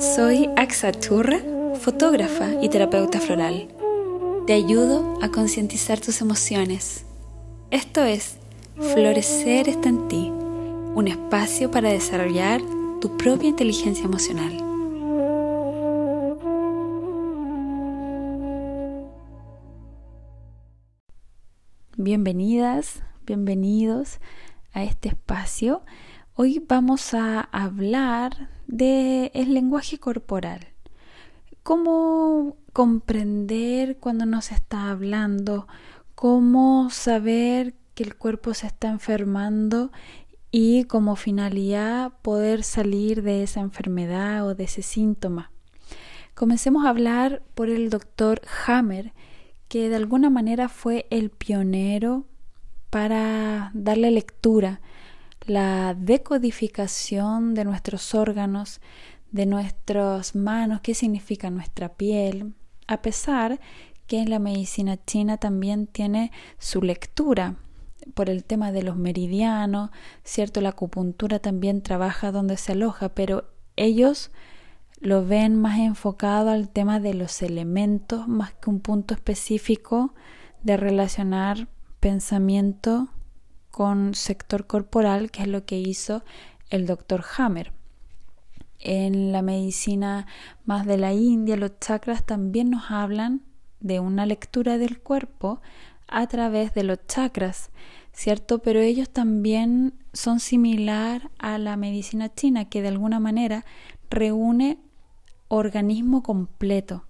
Soy Axa Churra, fotógrafa y terapeuta floral. Te ayudo a concientizar tus emociones. Esto es Florecer está en ti, un espacio para desarrollar tu propia inteligencia emocional. Bienvenidas, bienvenidos a este espacio. Hoy vamos a hablar del el lenguaje corporal. Cómo comprender cuando nos está hablando, cómo saber que el cuerpo se está enfermando y como finalidad poder salir de esa enfermedad o de ese síntoma. Comencemos a hablar por el doctor Hammer, que de alguna manera fue el pionero para darle lectura la decodificación de nuestros órganos, de nuestras manos, qué significa nuestra piel, a pesar que la medicina china también tiene su lectura por el tema de los meridianos, cierto, la acupuntura también trabaja donde se aloja, pero ellos lo ven más enfocado al tema de los elementos más que un punto específico de relacionar pensamiento con sector corporal, que es lo que hizo el doctor Hammer. En la medicina más de la India, los chakras también nos hablan de una lectura del cuerpo a través de los chakras, ¿cierto? Pero ellos también son similar a la medicina china, que de alguna manera reúne organismo completo.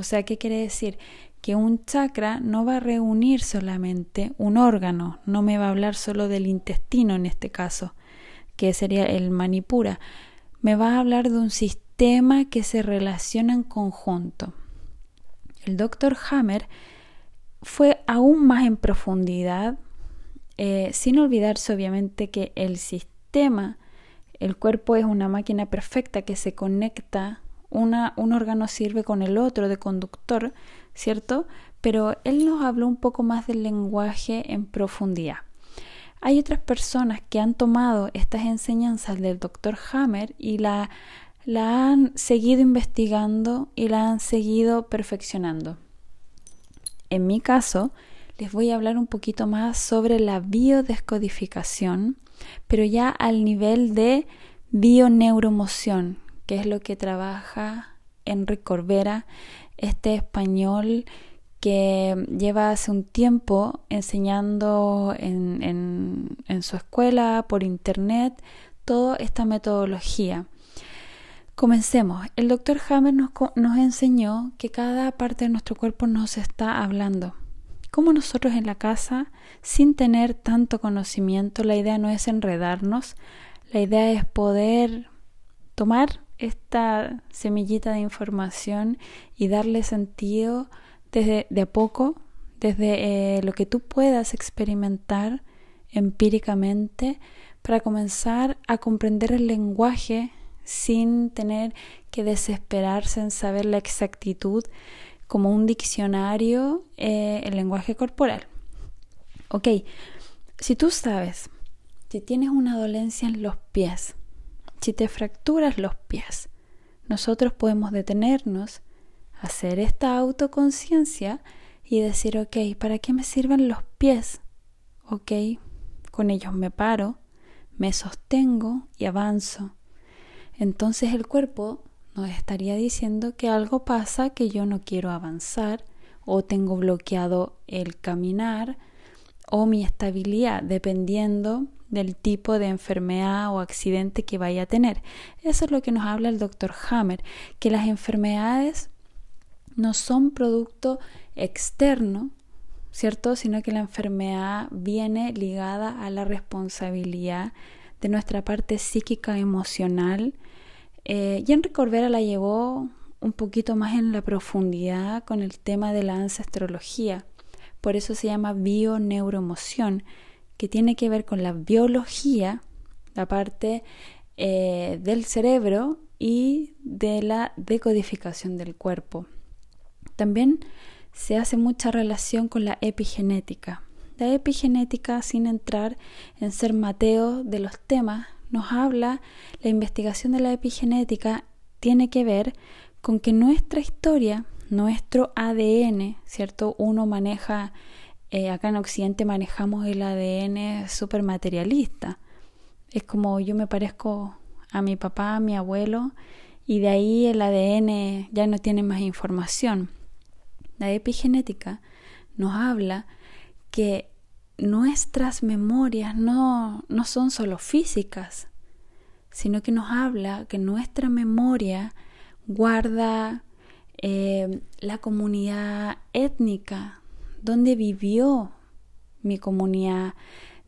O sea, ¿qué quiere decir? que un chakra no va a reunir solamente un órgano, no me va a hablar solo del intestino en este caso, que sería el manipura, me va a hablar de un sistema que se relaciona en conjunto. El doctor Hammer fue aún más en profundidad, eh, sin olvidarse obviamente que el sistema, el cuerpo es una máquina perfecta que se conecta, un órgano sirve con el otro de conductor, ¿cierto? Pero él nos habló un poco más del lenguaje en profundidad. Hay otras personas que han tomado estas enseñanzas del doctor Hammer y la, la han seguido investigando y la han seguido perfeccionando. En mi caso, les voy a hablar un poquito más sobre la biodescodificación, pero ya al nivel de bioneuromoción, que es lo que trabaja Enrique Corbera este español que lleva hace un tiempo enseñando en, su escuela, por internet, toda esta metodología. Comencemos. El doctor Hammer nos, nos enseñó que cada parte de nuestro cuerpo nos está hablando. Como nosotros en la casa, sin tener tanto conocimiento, la idea no es enredarnos, la idea es poder tomar esta semillita de información y darle sentido desde de a poco, desde eh, lo que tú puedas experimentar empíricamente para comenzar a comprender el lenguaje sin tener que desesperarse en saber la exactitud como un diccionario eh, el lenguaje corporal. Ok, si tú sabes que tienes una dolencia en los pies, si te fracturas los pies, nosotros podemos detenernos, hacer esta autoconciencia y decir, ok, ¿para qué me sirven los pies? Ok, con ellos me paro, me sostengo y avanzo. Entonces el cuerpo nos estaría diciendo que algo pasa, que yo no quiero avanzar o tengo bloqueado el caminar o mi estabilidad, dependiendo del tipo de enfermedad o accidente que vaya a tener. Eso es lo que nos habla el doctor Hammer, que las enfermedades no son producto externo, ¿cierto? Sino que la enfermedad viene ligada a la responsabilidad de nuestra parte psíquica emocional. Eh, y Enrique Corbera la llevó un poquito más en la profundidad con el tema de la ancestrología. Por eso se llama bioneuroemoción que tiene que ver con la biología, la parte eh, del cerebro y de la decodificación del cuerpo. También se hace mucha relación con la epigenética. La epigenética, sin entrar en ser Mateo de los temas, nos habla la investigación de la epigenética tiene que ver con que nuestra historia, nuestro ADN, ¿cierto? Uno maneja, eh, acá en Occidente manejamos el ADN súper materialista. Es como yo me parezco a mi papá, a mi abuelo, y de ahí el ADN ya no tiene más información. La epigenética nos habla que nuestras memorias no, no son solo físicas, sino que nos habla que nuestra memoria guarda eh, la comunidad étnica, dónde vivió mi comunidad,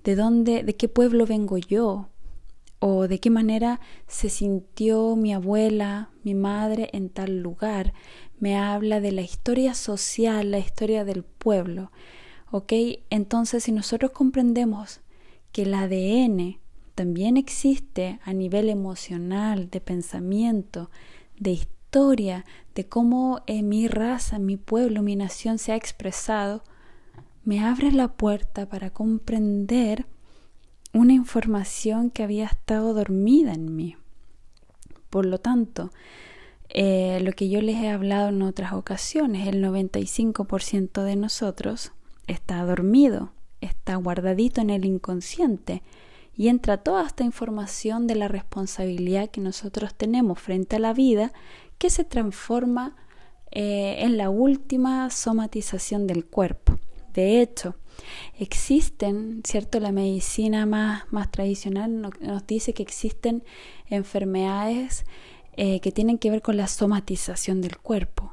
de dónde, de qué pueblo vengo yo, o de qué manera se sintió mi abuela, mi madre en tal lugar. Me habla de la historia social, la historia del pueblo. ¿Ok? Entonces, si nosotros comprendemos que el ADN también existe a nivel emocional, de pensamiento, de historia, de cómo eh, mi raza, mi pueblo, mi nación se ha expresado, me abre la puerta para comprender una información que había estado dormida en mí. Por lo tanto, eh, lo que yo les he hablado en otras ocasiones, el 95% de nosotros está dormido, está guardadito en el inconsciente y entra toda esta información de la responsabilidad que nosotros tenemos frente a la vida que se transforma eh, en la última somatización del cuerpo. De hecho, existen, ¿cierto? La medicina más, más tradicional nos dice que existen enfermedades eh, que tienen que ver con la somatización del cuerpo.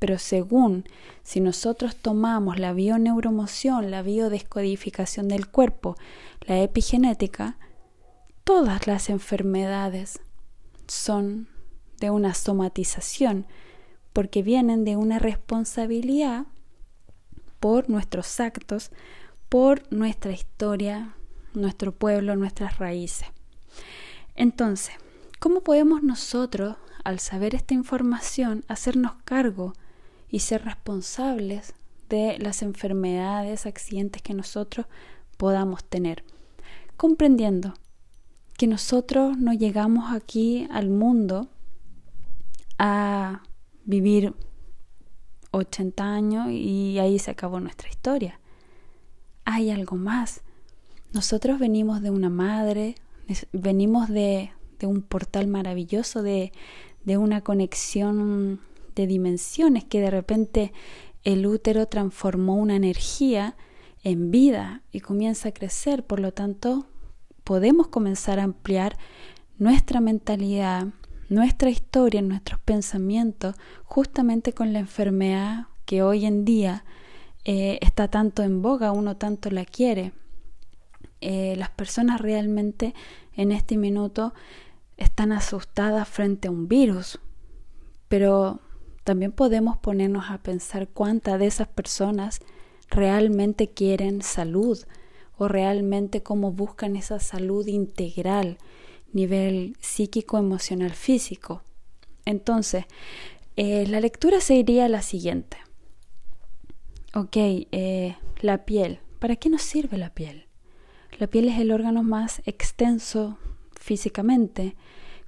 Pero según si nosotros tomamos la bioneuromoción, la biodescodificación del cuerpo, la epigenética, todas las enfermedades son de una somatización, porque vienen de una responsabilidad por nuestros actos, por nuestra historia, nuestro pueblo, nuestras raíces. Entonces, ¿cómo podemos nosotros, al saber esta información, hacernos cargo y ser responsables de las enfermedades, accidentes que nosotros podamos tener? Comprendiendo que nosotros no llegamos aquí al mundo a vivir 80 años y ahí se acabó nuestra historia. Hay algo más. Nosotros venimos de una madre, venimos de, de un portal maravilloso, de, de una conexión de dimensiones que de repente el útero transformó una energía en vida y comienza a crecer. Por lo tanto, podemos comenzar a ampliar nuestra mentalidad, nuestra historia, nuestros pensamientos, justamente con la enfermedad que hoy en día eh, está tanto en boga, uno tanto la quiere. Eh, las personas realmente en este minuto están asustadas frente a un virus, pero también podemos ponernos a pensar cuántas de esas personas realmente quieren salud o realmente cómo buscan esa salud integral nivel psíquico, emocional, físico. Entonces, eh, la lectura sería la siguiente. Ok, eh, la piel. ¿Para qué nos sirve la piel? La piel es el órgano más extenso físicamente.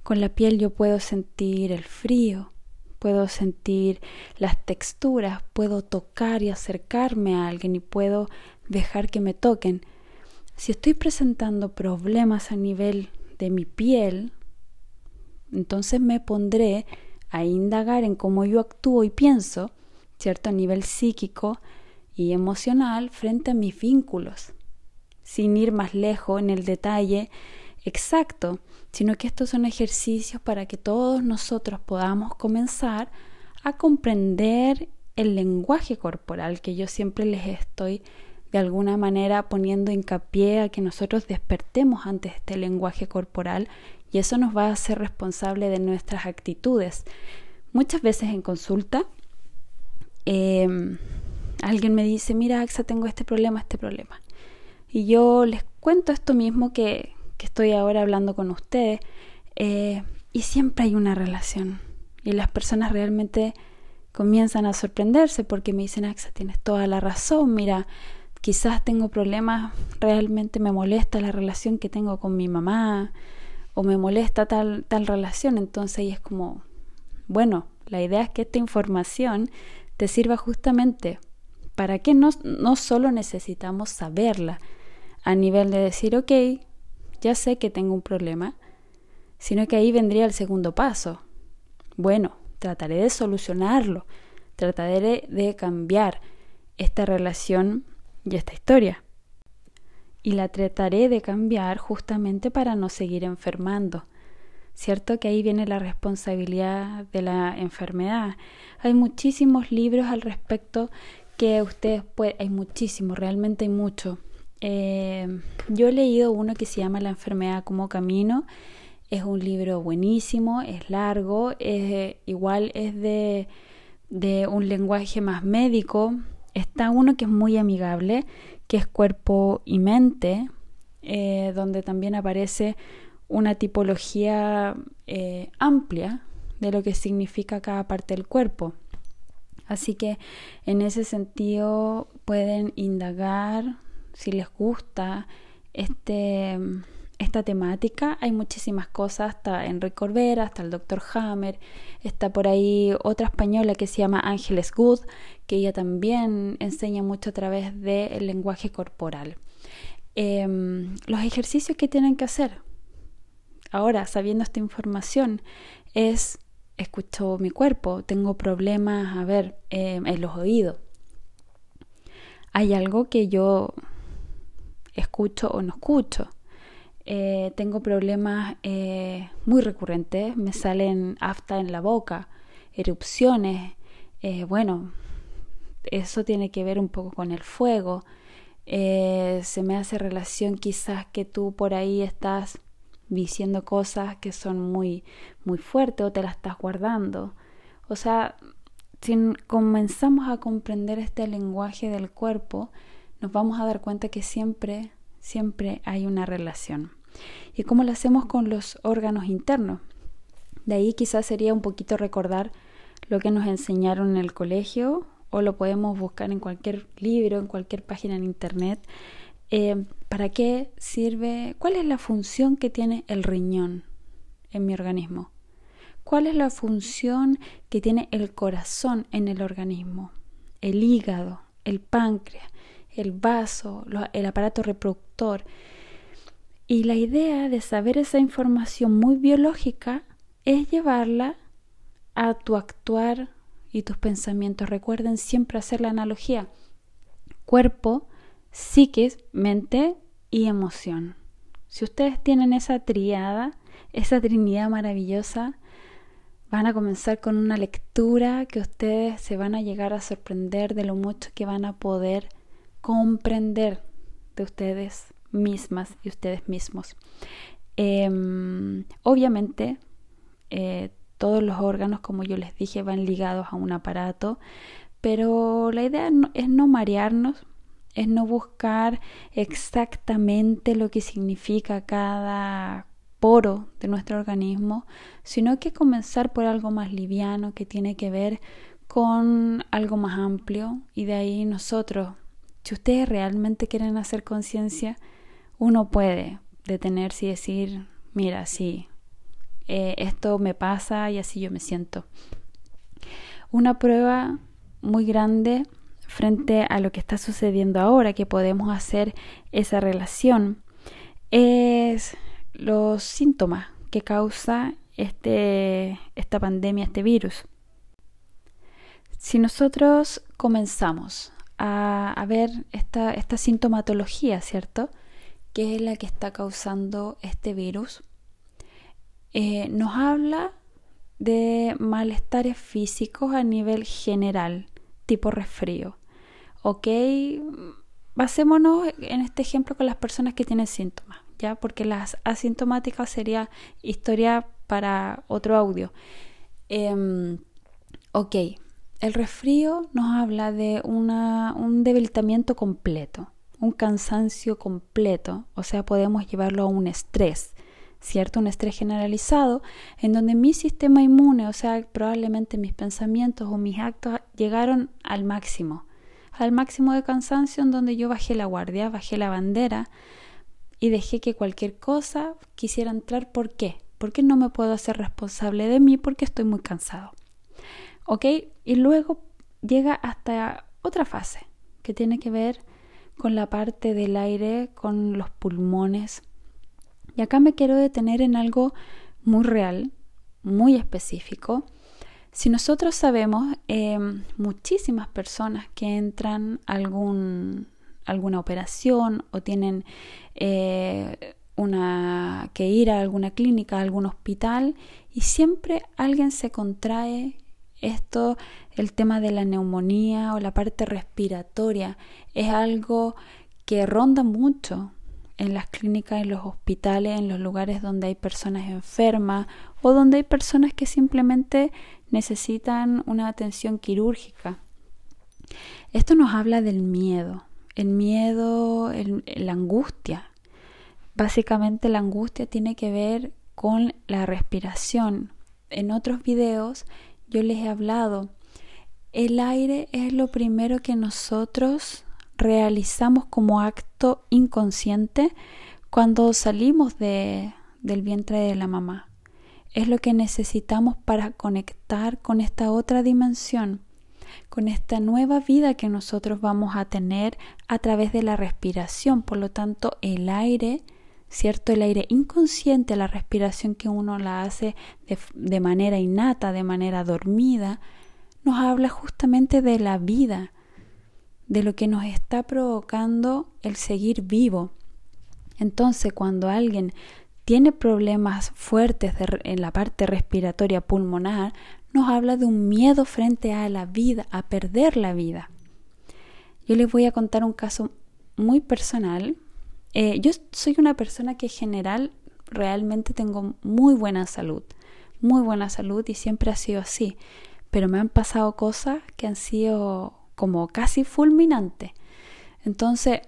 Con la piel yo puedo sentir el frío, puedo sentir las texturas, puedo tocar y acercarme a alguien y puedo dejar que me toquen. Si estoy presentando problemas a nivel de mi piel, entonces me pondré a indagar en cómo yo actúo y pienso, ¿cierto? A nivel psíquico y emocional frente a mis vínculos, sin ir más lejos en el detalle exacto, sino que estos son ejercicios para que todos nosotros podamos comenzar a comprender el lenguaje corporal que yo siempre les estoy de alguna manera poniendo hincapié a que nosotros despertemos ante este lenguaje corporal y eso nos va a hacer responsable de nuestras actitudes. Muchas veces en consulta em, alguien me dice, mira Axa, tengo este problema, este problema. Y yo les cuento esto mismo que, que estoy ahora hablando con ustedes eh, y siempre hay una relación y las personas realmente comienzan a sorprenderse porque me dicen, Axa, tienes toda la razón, mira, quizás tengo problemas, realmente me molesta la relación que tengo con mi mamá o me molesta tal, tal relación. Entonces ahí es como, bueno, la idea es que esta información te sirva justamente para que no, no solo necesitamos saberla a nivel de decir, ok, ya sé que tengo un problema, sino que ahí vendría el segundo paso. Bueno, trataré de solucionarlo, trataré de cambiar esta relación y esta historia. Y la trataré de cambiar justamente para no seguir enfermando. ¿Cierto que ahí viene la responsabilidad de la enfermedad? Hay muchísimos libros al respecto que ustedes pueden, hay muchísimos, realmente hay mucho. Eh, yo he leído uno que se llama La enfermedad como camino. Es un libro buenísimo, es largo, es, igual es de, de un lenguaje más médico, Está uno que es muy amigable, que es cuerpo y mente, eh, donde también aparece una tipología eh, amplia de lo que significa cada parte del cuerpo. Así que en ese sentido pueden indagar si les gusta este esta temática. Hay muchísimas cosas, está Enrique Corbera, está el Dr. Hammer, está por ahí otra española que se llama Ángeles Good, que ella también enseña mucho a través del lenguaje corporal. Em, los ejercicios que tienen que hacer ahora, sabiendo esta información, es escucho mi cuerpo, tengo problemas, a ver, em, en los oídos. Hay algo que yo escucho o no escucho. Eh, tengo problemas eh, muy recurrentes, me salen afta en la boca, erupciones, eh, bueno, eso tiene que ver un poco con el fuego, se me hace relación quizás que tú por ahí estás diciendo cosas que son muy, muy fuertes o te las estás guardando. O sea, si comenzamos a comprender este lenguaje del cuerpo, nos vamos a dar cuenta que siempre siempre hay una relación. ¿Y cómo lo hacemos con los órganos internos? De ahí quizás sería un poquito recordar lo que nos enseñaron en el colegio o lo podemos buscar en cualquier libro, en cualquier página en internet. Eh, ¿Para qué sirve? ¿Cuál es la función que tiene el riñón en mi organismo? ¿Cuál es la función que tiene el corazón en el organismo? El hígado, el páncreas, el vaso, el aparato reproductor. Y la idea de saber esa información muy biológica es llevarla a tu actuar y tus pensamientos. Recuerden siempre hacer la analogía. Cuerpo, psique, mente y emoción. Si ustedes tienen esa triada, esa trinidad maravillosa, van a comenzar con una lectura que ustedes se van a llegar a sorprender de lo mucho que van a poder comprender de ustedes mismas y ustedes mismos. Em, obviamente, eh, todos los órganos, como yo les dije, van ligados a un aparato, pero la idea es no marearnos, es no buscar exactamente lo que significa cada poro de nuestro organismo, sino que comenzar por algo más liviano que tiene que ver con algo más amplio y de ahí nosotros si ustedes realmente quieren hacer conciencia, uno puede detenerse y decir, mira, sí, eh, esto me pasa y así yo me siento. Una prueba muy grande frente a lo que está sucediendo ahora, que podemos hacer esa relación, es los síntomas que causa este, esta pandemia, este virus. Si nosotros comenzamos a, ver esta, esta sintomatología, ¿cierto? Que es la que está causando este virus. Eh, nos habla de malestares físicos a nivel general, tipo resfrío. ¿Ok? Basémonos en este ejemplo con las personas que tienen síntomas, ¿ya? Porque las asintomáticas sería historia para otro audio. Eh, ok, el resfrío nos habla de un debilitamiento completo, un cansancio completo, o sea, podemos llevarlo a un estrés, ¿cierto? Un estrés generalizado en donde mi sistema inmune, o sea, probablemente mis pensamientos o mis actos llegaron al máximo, al máximo de cansancio en donde yo bajé la guardia, bajé la bandera y dejé que cualquier cosa quisiera entrar. ¿Por qué? Porque no me puedo hacer responsable de mí porque estoy muy cansado. ¿Ok? Y luego llega hasta otra fase que tiene que ver con la parte del aire, con los pulmones. Y acá me quiero detener en algo muy real, muy específico. Si nosotros sabemos, eh, muchísimas personas que entran a algún, alguna operación o tienen eh, una, que ir a alguna clínica, a algún hospital, y siempre alguien se contrae esto, el tema de la neumonía o la parte respiratoria, es algo que ronda mucho en las clínicas, en los hospitales, en los lugares donde hay personas enfermas o donde hay personas que simplemente necesitan una atención quirúrgica. Esto nos habla del miedo, el miedo, la angustia. Básicamente la angustia tiene que ver con la respiración. En otros videos yo les he hablado, el aire es lo primero que nosotros realizamos como acto inconsciente cuando salimos de, del vientre de la mamá. Es lo que necesitamos para conectar con esta otra dimensión, con esta nueva vida que nosotros vamos a tener a través de la respiración. Por lo tanto, el aire, ¿cierto? El aire inconsciente, la respiración que uno la hace de, manera innata, de manera dormida, nos habla justamente de la vida, de lo que nos está provocando el seguir vivo. Entonces, cuando alguien tiene problemas fuertes en la parte respiratoria pulmonar, nos habla de un miedo frente a la vida, a perder la vida. Yo les voy a contar un caso muy personal. Eh, yo soy una persona que en general realmente tengo muy buena salud, muy buena salud y siempre ha sido así, pero me han pasado cosas que han sido como casi fulminante. Entonces,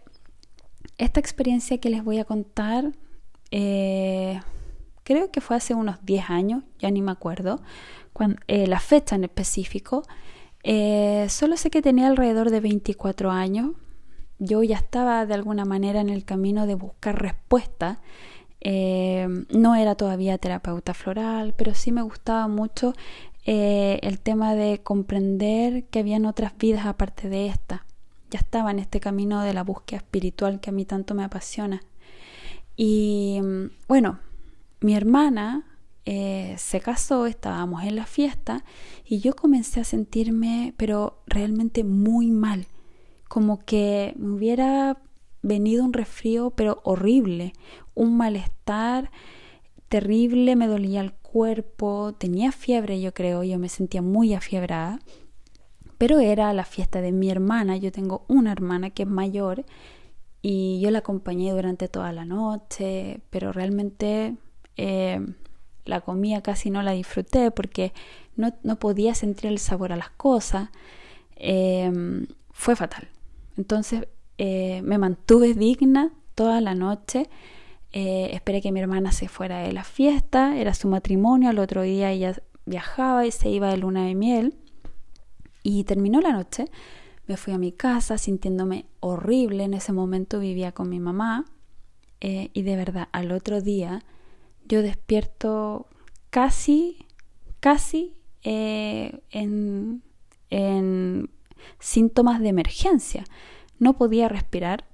esta experiencia que les voy a contar, eh, creo que fue hace unos 10 años, ya ni me acuerdo, eh, la fecha en específico. Solo sé que tenía alrededor de 24 años. Yo ya estaba de alguna manera en el camino de buscar respuesta. no era todavía terapeuta floral, pero sí me gustaba mucho eh, el tema de comprender que habían otras vidas aparte de esta. Ya estaba en este camino de la búsqueda espiritual que a mí tanto me apasiona. Y bueno, mi hermana eh, se casó, estábamos en la fiesta y yo comencé a sentirme, pero realmente muy mal, como que me hubiera venido un resfrío, pero horrible, un malestar terrible, me dolía el cuerpo, tenía fiebre yo creo, yo me sentía muy afiebrada, pero era la fiesta de mi hermana, yo tengo una hermana que es mayor y yo la acompañé durante toda la noche, pero realmente eh, la comida casi no la disfruté porque no, podía sentir el sabor a las cosas, eh, fue fatal. Entonces eh, me mantuve digna toda la noche. Eh, esperé que mi hermana se fuera de la fiesta, era su matrimonio, al otro día ella viajaba y se iba de luna de miel. Y terminó la noche, me fui a mi casa sintiéndome horrible, en ese momento vivía con mi mamá. Eh, y de verdad al otro día yo despierto casi, casi en, en, síntomas de emergencia. No podía respirar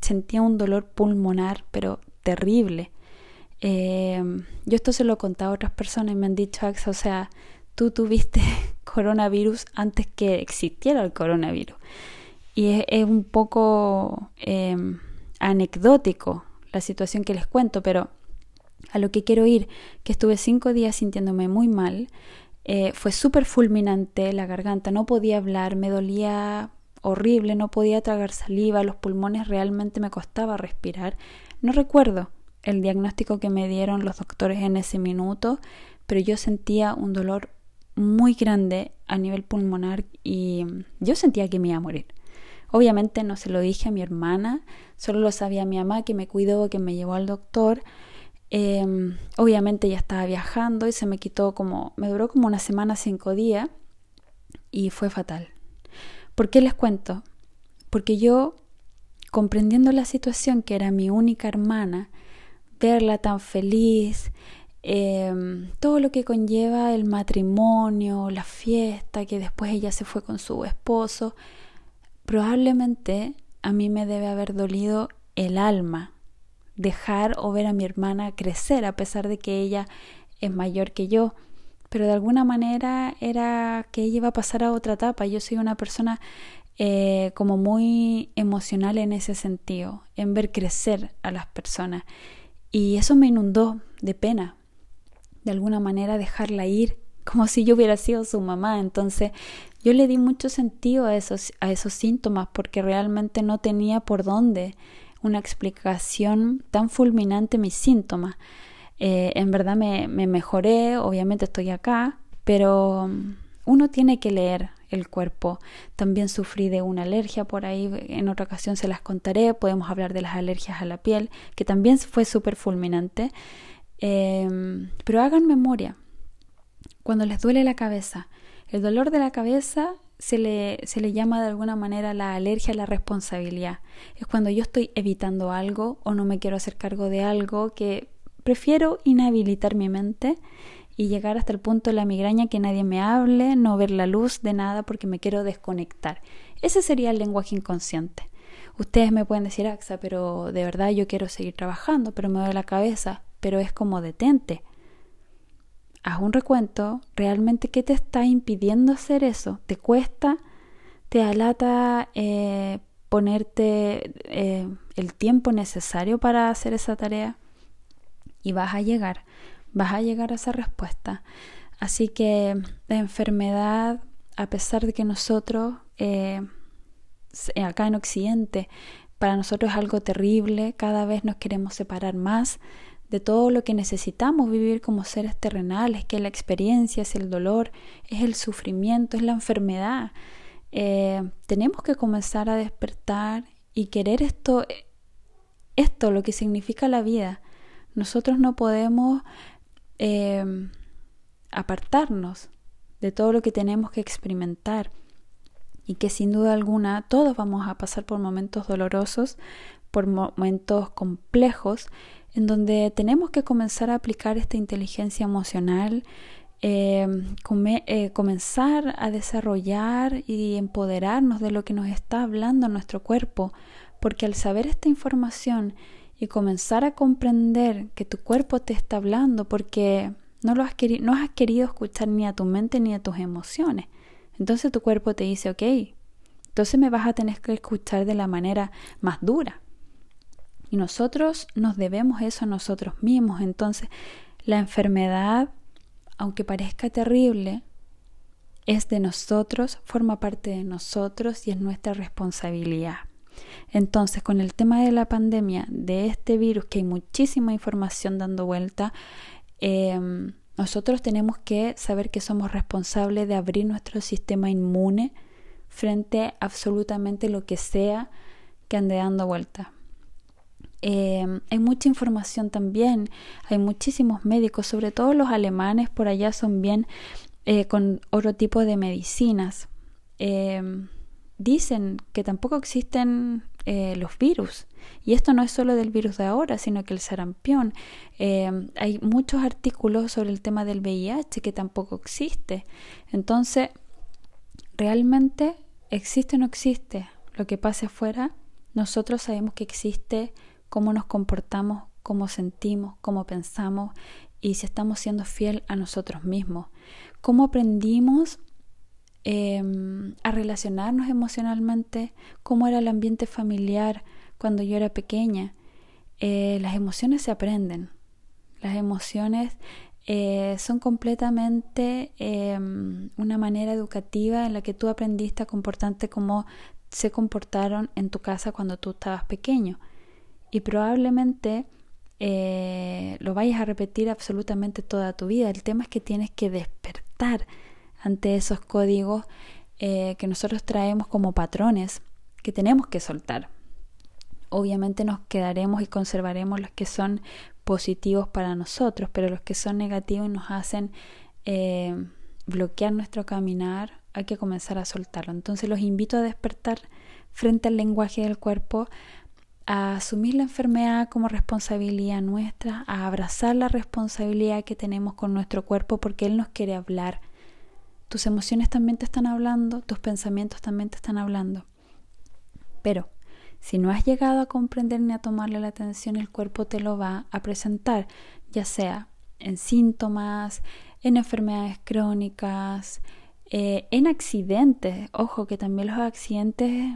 sentía un dolor pulmonar, pero terrible. Eh, yo esto se lo he contado a otras personas y me han dicho, Axa, o sea, tú tuviste coronavirus antes que existiera el coronavirus. Y es, un poco eh, anecdótico la situación que les cuento, pero a lo que quiero ir, que estuve cinco días sintiéndome muy mal, eh, fue súper fulminante la garganta, no podía hablar, me dolía horrible, no podía tragar saliva, los pulmones realmente me costaba respirar. No recuerdo el diagnóstico que me dieron los doctores en ese minuto, pero yo sentía un dolor muy grande a nivel pulmonar y yo sentía que me iba a morir. Obviamente no se lo dije a mi hermana, solo lo sabía mi mamá que me cuidó, que me llevó al doctor. Em, obviamente ya estaba viajando y se me quitó como, me duró como una semana, cinco días y fue fatal. ¿Por qué les cuento? Porque yo comprendiendo la situación que era mi única hermana, verla tan feliz, em, todo lo que conlleva el matrimonio, la fiesta, que después ella se fue con su esposo, probablemente a mí me debe haber dolido el alma dejar o ver a mi hermana crecer a pesar de que ella es mayor que yo pero de alguna manera era que ella iba a pasar a otra etapa. Yo soy una persona eh, como muy emocional en ese sentido, en ver crecer a las personas. Y eso me inundó de pena, de alguna manera dejarla ir, como si yo hubiera sido su mamá. Entonces yo le di mucho sentido a esos, a esos síntomas porque realmente no tenía por dónde una explicación tan fulminante mis síntomas. Eh, en verdad me, me mejoré, obviamente estoy acá, pero mm, uno tiene que leer el cuerpo. También sufrí de una alergia por ahí, en otra ocasión se las contaré, podemos hablar de las alergias a la piel, que también fue súper fulminante. Em, pero hagan memoria, cuando les duele la cabeza, el dolor de la cabeza se le, se le llama de alguna manera la alergia a la responsabilidad. Es cuando yo estoy evitando algo o no me quiero hacer cargo de algo que Prefiero inhabilitar mi mente y llegar hasta el punto de la migraña que nadie me hable, no ver la luz de nada porque me quiero desconectar. Ese sería el lenguaje inconsciente. Ustedes me pueden decir, Axa, pero de verdad yo quiero seguir trabajando, pero me duele la cabeza, pero es como detente. Haz un recuento, realmente qué te está impidiendo hacer eso. ¿Te cuesta? ¿Te alata eh, ponerte eh, el tiempo necesario para hacer esa tarea? y vas a llegar, vas a llegar a esa respuesta. Así que la enfermedad, a pesar de que nosotros, eh, acá en Occidente, para nosotros es algo terrible, cada vez nos queremos separar más de todo lo que necesitamos vivir como seres terrenales, que la experiencia es el dolor, es el sufrimiento, es la enfermedad. Eh, tenemos que comenzar a despertar y querer esto, esto, lo que significa la vida, nosotros no podemos eh, apartarnos de todo lo que tenemos que experimentar y que sin duda alguna todos vamos a pasar por momentos dolorosos, por momentos complejos, en donde tenemos que comenzar a aplicar esta inteligencia emocional, eh, eh, comenzar a desarrollar y empoderarnos de lo que nos está hablando nuestro cuerpo, porque al saber esta información y comenzar a comprender que tu cuerpo te está hablando porque no, lo has, no has querido escuchar ni a tu mente ni a tus emociones. Entonces tu cuerpo te dice, ok, entonces me vas a tener que escuchar de la manera más dura. Y nosotros nos debemos eso a nosotros mismos. Entonces la enfermedad, aunque parezca terrible, es de nosotros, forma parte de nosotros y es nuestra responsabilidad. Entonces, con el tema de la pandemia, de este virus, que hay muchísima información dando vuelta, em, nosotros tenemos que saber que somos responsables de abrir nuestro sistema inmune frente a absolutamente lo que sea que ande dando vuelta. Em, hay mucha información también, hay muchísimos médicos, sobre todo los alemanes por allá son bien eh, con otro tipo de medicinas. Em, dicen que tampoco existen eh, los virus. Y esto no es solo del virus de ahora, sino que el sarampión. Eh, hay muchos artículos sobre el tema del VIH que tampoco existe. Entonces, realmente existe o no existe lo que pase afuera, nosotros sabemos que existe cómo nos comportamos, cómo sentimos, cómo pensamos y si estamos siendo fiel a nosotros mismos. Cómo aprendimos Em, a relacionarnos emocionalmente, cómo era el ambiente familiar cuando yo era pequeña. Eh, las emociones se aprenden, las emociones eh, son completamente em, una manera educativa en la que tú aprendiste a comportarte como se comportaron en tu casa cuando tú estabas pequeño. Y probablemente eh, lo vayas a repetir absolutamente toda tu vida. El tema es que tienes que despertar ante esos códigos eh, que nosotros traemos como patrones que tenemos que soltar. Obviamente nos quedaremos y conservaremos los que son positivos para nosotros, pero los que son negativos nos hacen eh, bloquear nuestro caminar, hay que comenzar a soltarlo. Entonces los invito a despertar frente al lenguaje del cuerpo a asumir la enfermedad como responsabilidad nuestra, a abrazar la responsabilidad que tenemos con nuestro cuerpo porque Él nos quiere hablar. Tus emociones también te están hablando, tus pensamientos también te están hablando. Pero si no has llegado a comprender ni a tomarle la atención, el cuerpo te lo va a presentar, ya sea en síntomas, en enfermedades crónicas, eh, en accidentes. Ojo que también los accidentes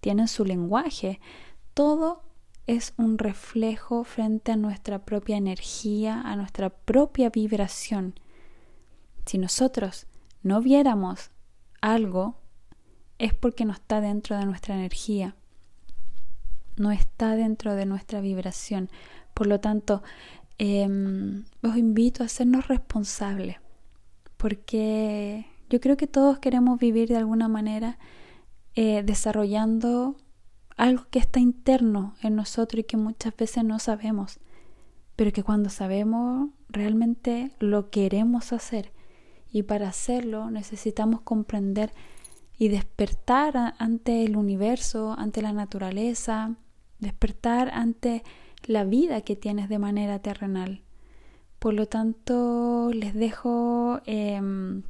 tienen su lenguaje. Todo es un reflejo frente a nuestra propia energía, a nuestra propia vibración. Si nosotros no viéramos algo, es porque no está dentro de nuestra energía, no está dentro de nuestra vibración. Por lo tanto, em, os invito a hacernos responsables, porque yo creo que todos queremos vivir de alguna manera eh, desarrollando algo que está interno en nosotros y que muchas veces no sabemos, pero que cuando sabemos realmente lo queremos hacer y para hacerlo necesitamos comprender y despertar ante el universo, ante la naturaleza, despertar ante la vida que tienes de manera terrenal. Por lo tanto, les dejo em,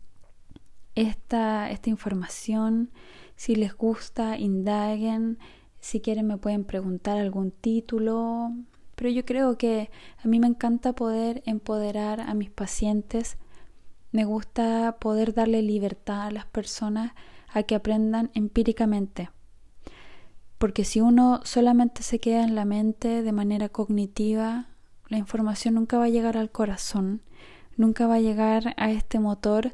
esta, esta información. Si les gusta, indaguen. Si quieren, me pueden preguntar algún título. Pero yo creo que a mí me encanta poder empoderar a mis pacientes. Me gusta poder darle libertad a las personas a que aprendan empíricamente. Porque si uno solamente se queda en la mente de manera cognitiva, la información nunca va a llegar al corazón, nunca va a llegar a este motor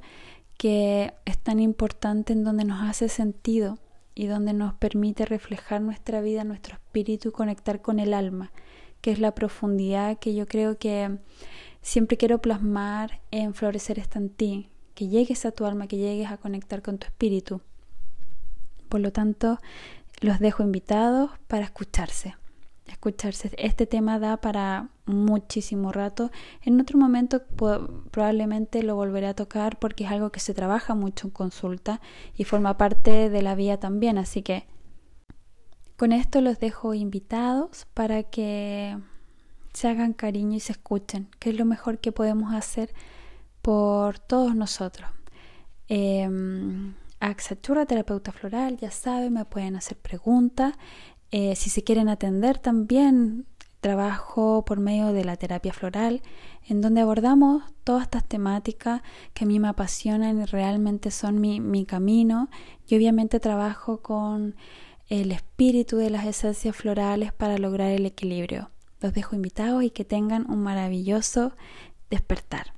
que es tan importante en donde nos hace sentido y donde nos permite reflejar nuestra vida, nuestro espíritu y conectar con el alma, que es la profundidad que yo creo que siempre quiero plasmar en Florecer está en ti, que llegues a tu alma, que llegues a conectar con tu espíritu. Por lo tanto, los dejo invitados para escucharse. Escucharse. Este tema da para muchísimo rato. En otro momento probablemente lo volveré a tocar porque es algo que se trabaja mucho en consulta y forma parte de la vía también. Así que con esto los dejo invitados para que se hagan cariño y se escuchen, que es lo mejor que podemos hacer por todos nosotros. Eh, Axachurra, terapeuta floral, ya saben, me pueden hacer preguntas. Eh, si se quieren atender también, trabajo por medio de la terapia floral, en donde abordamos todas estas temáticas que a mí me apasionan y realmente son mi, mi camino. Y obviamente trabajo con el espíritu de las esencias florales para lograr el equilibrio. Los dejo invitados y que tengan un maravilloso despertar.